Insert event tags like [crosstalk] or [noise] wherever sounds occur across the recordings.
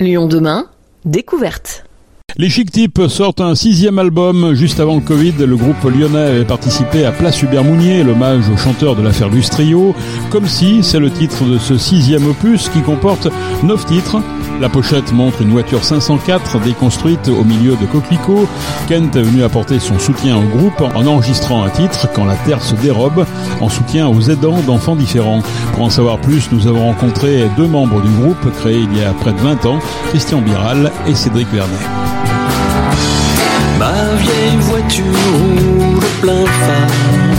Lyon demain, découverte. Les Chic Types sortent un sixième album. Juste avant le Covid, le groupe lyonnais avait participé à Place Hubert Mounier, l'hommage au chanteur de l'affaire Lustrio. Comme si, c'est le titre de ce sixième opus qui comporte neuf titres. La pochette montre une voiture 504 déconstruite au milieu de coquelicots. Kent est venu apporter son soutien au groupe en enregistrant un titre Quand la terre se dérobe, en soutien aux aidants d'enfants différents. Pour en savoir plus, nous avons rencontré deux membres du groupe créé il y a près de 20 ans, Christian Biral et Cédric Vernet. Ma vieille voiture roule plein.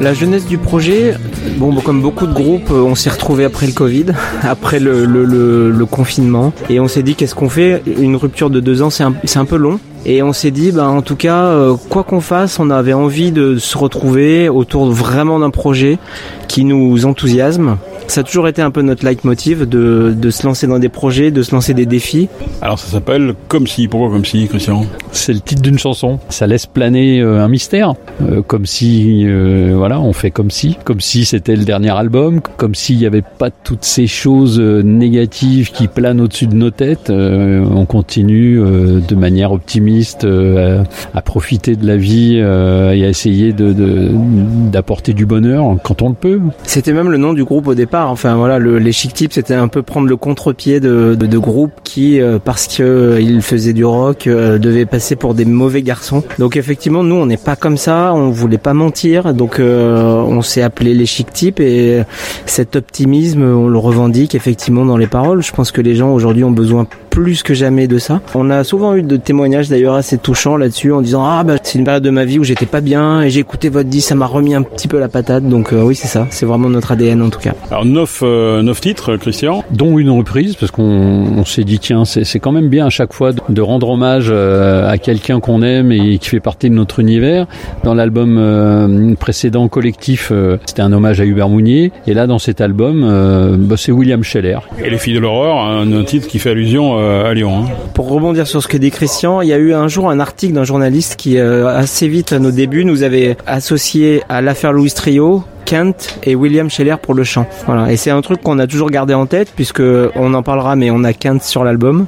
La jeunesse du projet, bon, comme beaucoup de groupes, on s'est retrouvé après le Covid, [laughs] après le, confinement, et on s'est dit qu'est-ce qu'on fait? Une rupture de deux ans, c'est un, peu long. Et on s'est dit, bah, en tout cas, euh, quoi qu'on fasse, on avait envie de se retrouver autour vraiment d'un projet qui nous enthousiasme. Ça a toujours été un peu notre leitmotiv de, de se lancer dans des projets, de se lancer des défis. Alors ça s'appelle Comme si. Pourquoi Comme si, Christian? C'est le titre d'une chanson. Ça laisse planer euh, un mystère. Euh, comme si, euh, voilà, on fait comme si. Comme si c'était le dernier album. Comme s'il n'y avait pas toutes ces choses négatives qui planent au-dessus de nos têtes. Euh, on continue de manière optimiste à, à, profiter de la vie et à essayer d'apporter de, de, du bonheur quand on le peut. C'était même le nom du groupe au départ. Enfin voilà, le, les Chic Tips, c'était un peu prendre le contre-pied de, de, groupes qui, euh, parce que euh, ils faisaient du rock, euh, devaient passer pour des mauvais garçons. Donc effectivement, nous, on n'est pas comme ça. On voulait pas mentir. Donc on s'est appelé les Chic Tips et cet optimisme, on le revendique effectivement dans les paroles. Je pense que les gens aujourd'hui ont besoin plus que jamais de ça. On a souvent eu de témoignages d'ailleurs assez touchants là-dessus en disant ah bah c'est une période de ma vie où j'étais pas bien et j'ai écouté votre disque, ça m'a remis un petit peu la patate. Donc euh, oui c'est ça, c'est vraiment notre ADN en tout cas. Alors neuf, euh, neuf titres, Christian, dont une reprise parce qu'on on, s'est dit tiens c'est quand même bien à chaque fois de, de rendre hommage euh, à quelqu'un qu'on aime et qui fait partie de notre univers. Dans l'album euh, précédent collectif, euh, c'était un hommage à Hubert Mounier et là dans cet album bah, c'est William Scheller. Et les filles de l'horreur, un, un titre qui fait allusion Lyon. Hein. Pour rebondir sur ce que dit Christian, il y a eu un jour un article d'un journaliste qui euh, assez vite à nos débuts nous avait associé à l'affaire Louis Trio Kent et William Scheller pour le chant. Voilà. Et c'est un truc qu'on a toujours gardé en tête puisque on en parlera, mais on a Kent sur l'album.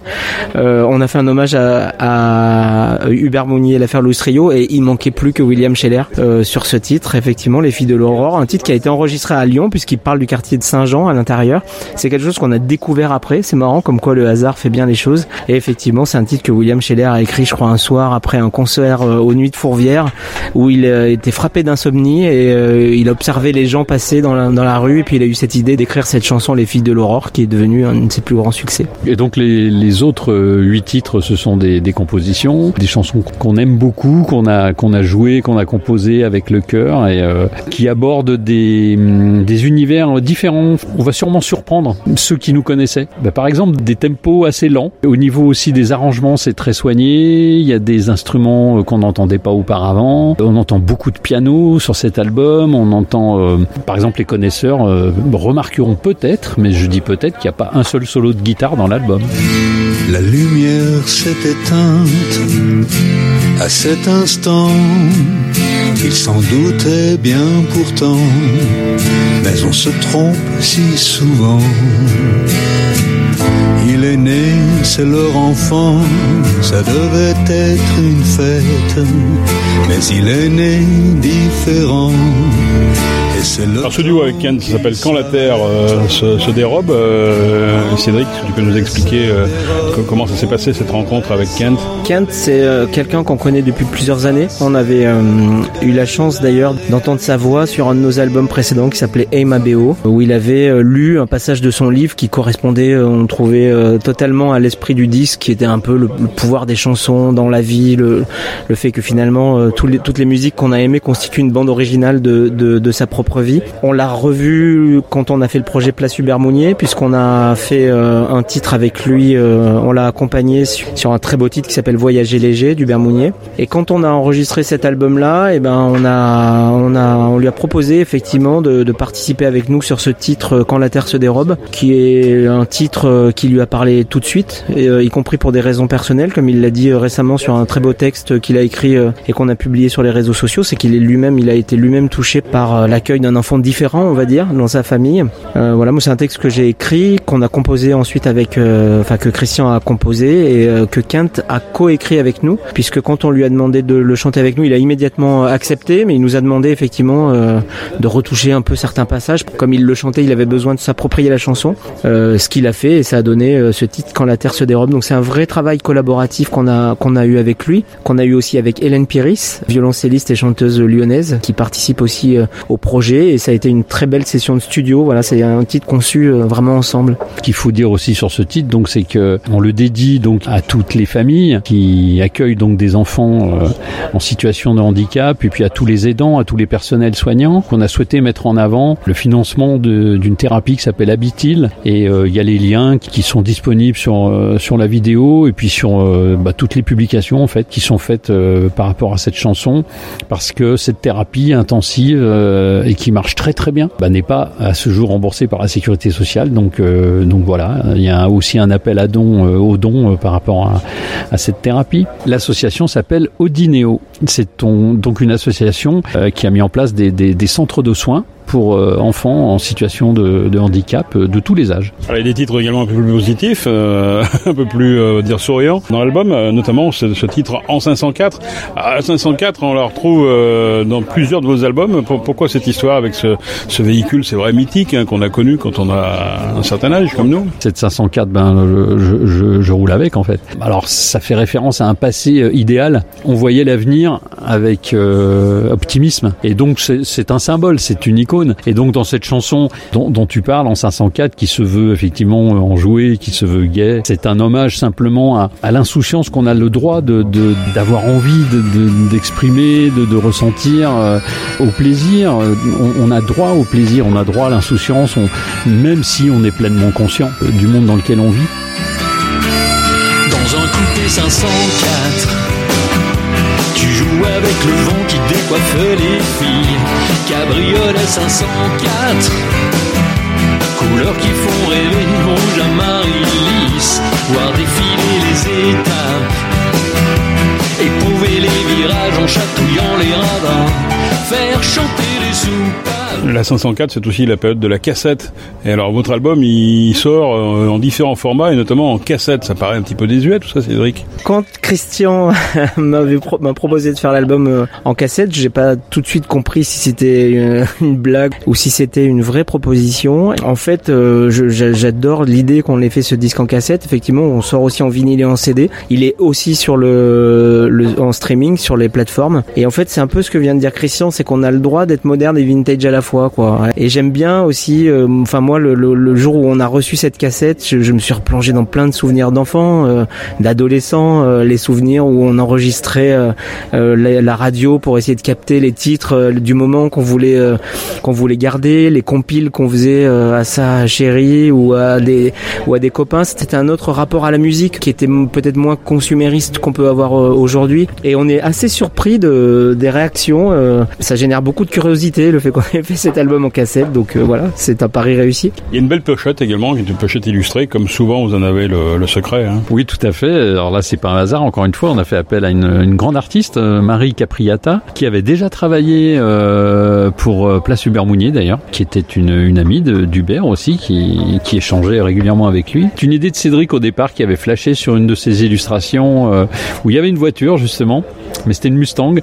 Euh, on a fait un hommage à, à Hubert Mounier, l'affaire Louis Trio, et il manquait plus que William Scheller euh, sur ce titre. Effectivement, Les Filles de l'Aurore, un titre qui a été enregistré à Lyon puisqu'il parle du quartier de Saint-Jean à l'intérieur. C'est quelque chose qu'on a découvert après. C'est marrant comme quoi le hasard fait bien les choses. Et effectivement, c'est un titre que William Scheller a écrit, je crois, un soir après un concert euh, aux Nuits de Fourvière où il euh, était frappé d'insomnie et euh, il a les gens passer dans la, rue et puis il a eu cette idée d'écrire cette chanson Les filles de l'aurore qui est devenue un de ses plus grands succès. Et donc les, autres huit titres ce sont des, compositions, des chansons qu'on aime beaucoup, qu'on a qu'on a joué, qu'on a composé avec le cœur et euh, qui abordent des, des univers différents. On va sûrement surprendre ceux qui nous connaissaient. Bah, par exemple des tempos assez lents. Au niveau aussi des arrangements, c'est très soigné. Il y a des instruments qu'on n'entendait pas auparavant. On entend beaucoup de piano sur cet album. On entend euh, par exemple, les connaisseurs euh, remarqueront peut-être, mais je dis peut-être qu'il n'y a pas un seul solo de guitare dans l'album. La lumière s'est éteinte à cet instant. Il s'en doutait bien pourtant, mais on se trompe si souvent. Il est né, c'est leur enfant, ça devait être une fête, mais il est né différent. Alors ce duo avec Kent s'appelle Quand la Terre euh, se, se, dérobe. Euh, Cédric, tu peux nous expliquer euh, comment ça s'est passé cette rencontre avec Kent? Kent, c'est euh, quelqu'un qu'on connaît depuis plusieurs années. On avait euh, eu la chance d'ailleurs d'entendre sa voix sur un de nos albums précédents qui s'appelait Aim ABO, où il avait euh, lu un passage de son livre qui correspondait, on trouvait, totalement à l'esprit du disque, qui était un peu le, le, pouvoir des chansons dans la vie, le, le fait que finalement les, toutes les musiques qu'on a aimées constituent une bande originale de, de, de sa propre vie. On l'a revu quand on a fait le projet Place Hubert Mounier, puisqu'on a fait euh, un titre avec lui, euh, on l'a accompagné sur, un très beau titre qui s'appelle Voyager léger du Mounier. Et quand on a enregistré cet album-là, et eh ben on a, on a, on lui a proposé effectivement de, participer avec nous sur ce titre Quand la Terre se dérobe, qui est un titre qui lui a parlé tout de suite, y compris pour des raisons personnelles, comme il l'a dit récemment sur un très beau texte qu'il a écrit et qu'on a publié sur les réseaux sociaux, c'est qu'il est lui-même, il a été lui-même touché par l'accueil d'un enfant différent, on va dire, dans sa famille. Euh, voilà, moi c'est un texte que j'ai écrit, qu'on a composé ensuite avec, euh, enfin que Christian a composé et euh, que Kent a coécrit avec nous, puisque quand on lui a demandé de le chanter avec nous, il a immédiatement accepté, mais il nous a demandé effectivement de retoucher un peu certains passages. Comme il le chantait, il avait besoin de s'approprier la chanson, ce qu'il a fait et ça a donné ce titre Quand la terre se dérobe. Donc c'est un vrai travail collaboratif qu'on a qu'on a eu avec lui, qu'on a eu aussi avec Hélène Piris, violoncelliste et chanteuse lyonnaise, qui participe aussi au projet et ça a été une très belle session de studio. Voilà, c'est un titre conçu euh, vraiment ensemble. Ce qu'il faut dire aussi sur ce titre, donc, c'est que on le dédie donc à toutes les familles qui accueillent donc des enfants euh, en situation de handicap, et puis à tous les aidants, à tous les personnels soignants, qu'on a souhaité mettre en avant le financement d'une thérapie qui s'appelle Habitil, et euh, il y a les liens qui sont disponibles sur sur la vidéo et puis sur bah, toutes les publications en fait qui sont faites par rapport à cette chanson, parce que cette thérapie intensive et qui marche très très bien, bah, n'est pas à ce jour remboursée par la sécurité sociale. Donc, euh, voilà, il y a aussi un appel à dons, euh, euh, par rapport à, cette thérapie. L'association s'appelle Odineo. C'est donc une association qui a mis en place des centres de soins pour euh, enfants en situation de, de, handicap euh, de tous les âges. Alors, il y a des titres également un peu plus positifs, euh, [laughs] un peu plus dire souriants dans l'album, notamment ce, ce, titre En 504. À 504, on la retrouve dans plusieurs de vos albums. Pourquoi cette histoire avec ce, ce véhicule, c'est vrai mythique, hein, qu'on a connu quand on a un certain âge comme nous? Cette 504, ben, je, je, je, roule avec en fait. Alors ça fait référence à un passé idéal. On voyait l'avenir avec optimisme. Et donc c'est un symbole, c'est une et donc dans cette chanson dont, tu parles en 504, qui se veut effectivement enjouée, qui se veut gay, c'est un hommage simplement à, l'insouciance qu'on a le droit d'avoir envie d'exprimer, de, ressentir, euh, au plaisir. On, on, a droit au plaisir, on a droit à l'insouciance, même si on est pleinement conscient du monde dans lequel on vit. Dans un coupé 504 tu joues avec le vent qui décoiffe les filles. Cabriolet 504. Couleurs qui font rêver, rouge à Marie-Lys. Voir défiler les étapes. Éprouver les virages en chatouillant les radars. Faire chanter les soupapes. La 504, c'est aussi la période de la cassette. Et alors, votre album, il sort euh, en différents formats, et notamment en cassette. Ça paraît un petit peu désuet, tout ça, Cédric Quand Christian [laughs] m'a proposé de faire l'album euh, en cassette, j'ai pas tout de suite compris si c'était une [laughs] blague ou si c'était une vraie proposition. En fait, euh, j'adore l'idée qu'on ait fait ce disque en cassette. Effectivement, on sort aussi en vinyle et en CD. Il est aussi sur le, le en streaming, sur les plateformes. Et en fait, c'est un peu ce que vient de dire Christian, c'est qu'on a le droit d'être moderne et vintage à la fois Et j'aime bien aussi, euh, enfin moi le, le, jour où on a reçu cette cassette, je, je me suis replongé dans plein de souvenirs d'enfants, euh, d'adolescents, euh, les souvenirs où on enregistrait la, la, radio pour essayer de capter les titres du moment qu'on voulait qu'on voulait garder, les compiles qu'on faisait à sa chérie ou à des ou à des copains. C'était un autre rapport à la musique qui était peut-être moins consumériste qu'on peut avoir aujourd'hui. Et on est assez surpris de des réactions. ça génère beaucoup de curiosité le fait qu'on ait fait cet album en cassette, donc euh, voilà, c'est un pari réussi. Il y a une belle pochette également, une pochette illustrée, comme souvent vous en avez le, le secret. Hein. Oui, tout à fait. Alors là, c'est pas un hasard. Encore une fois, on a fait appel à une, une grande artiste, euh, Marie Capriata, qui avait déjà travaillé euh, pour Place Hubert Mounier d'ailleurs, qui était une, une amie d'Hubert aussi, qui, qui échangeait régulièrement avec lui. C'est une idée de Cédric au départ qui avait flashé sur une de ses illustrations euh, où il y avait une voiture justement, mais c'était une Mustang,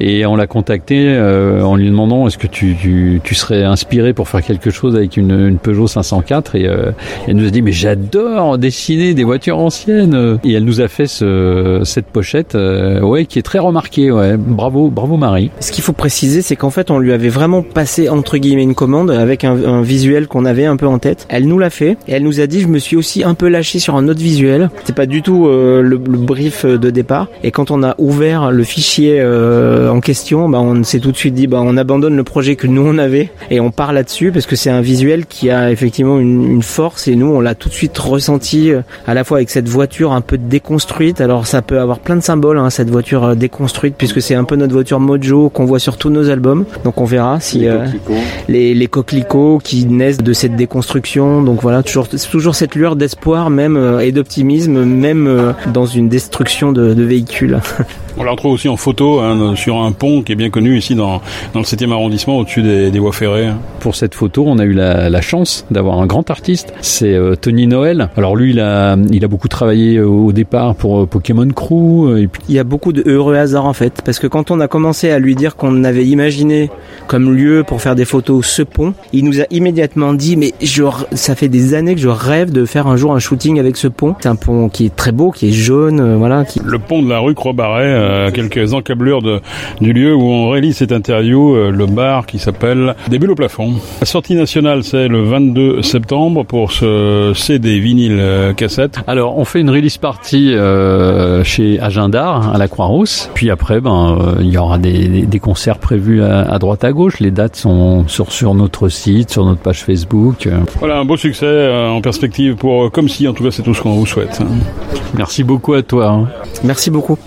et on l'a contacté euh, en lui demandant est-ce que tu, tu, serais inspiré pour faire quelque chose avec une, Peugeot 504 et euh, elle nous a dit mais j'adore dessiner des voitures anciennes. Et elle nous a fait ce, cette pochette euh, ouais qui est très remarquée ouais. Bravo bravo Marie. Ce qu'il faut préciser c'est qu'en fait on lui avait vraiment passé entre guillemets une commande avec un, visuel qu'on avait un peu en tête. Elle nous l'a fait et elle nous a dit je me suis aussi un peu lâché sur un autre visuel. C'est pas du tout le, le, brief de départ. Et quand on a ouvert le fichier euh, en question, bah, on s'est tout de suite dit, bah, on abandonne le projet que nous on avait et on part là-dessus parce que c'est un visuel qui a effectivement une, une force et nous on l'a tout de suite ressenti euh, à la fois avec cette voiture un peu déconstruite. Alors ça peut avoir plein de symboles, hein, cette voiture euh, déconstruite, puisque c'est un peu notre voiture mojo qu'on voit sur tous nos albums. Donc on verra si euh, les, les coquelicots qui naissent de cette déconstruction. Donc voilà, toujours, toujours cette lueur d'espoir même euh, et d'optimisme, même euh, dans une destruction de, de véhicules. [laughs] On la retrouve aussi en photo hein, sur un pont qui est bien connu ici dans, dans le 7e arrondissement au-dessus des, des voies ferrées. Pour cette photo, on a eu la, la chance d'avoir un grand artiste, c'est euh, Tony Noël. Alors lui, il a, il a beaucoup travaillé euh, au départ pour euh, Pokémon Crew. euh, Et puis, Il y a beaucoup de heureux hasards en fait, parce que quand on a commencé à lui dire qu'on avait imaginé comme lieu pour faire des photos ce pont, il nous a immédiatement dit mais je, ça fait des années que je rêve de faire un jour un shooting avec ce pont. C'est un pont qui est très beau, qui est jaune, euh, voilà. Qui... Le pont de la rue Croix-Barret, euh, à quelques encablures de, du lieu où on réalise cette interview, euh, le bar qui s'appelle Des bulles au plafond. La sortie nationale, c'est le 22 septembre pour ce CD vinyle euh, cassette. Alors, on fait une release party euh, chez Agendar à la Croix-Rousse. Puis après, ben, euh, il y aura des, des- des concerts prévus à, à droite à gauche. Les dates sont sur, sur notre site, sur notre page Facebook. Voilà, un beau succès euh, en perspective pour euh, Comme si, en tout cas c'est tout ce qu'on vous souhaite. hein. Merci beaucoup à toi. hein. Merci beaucoup.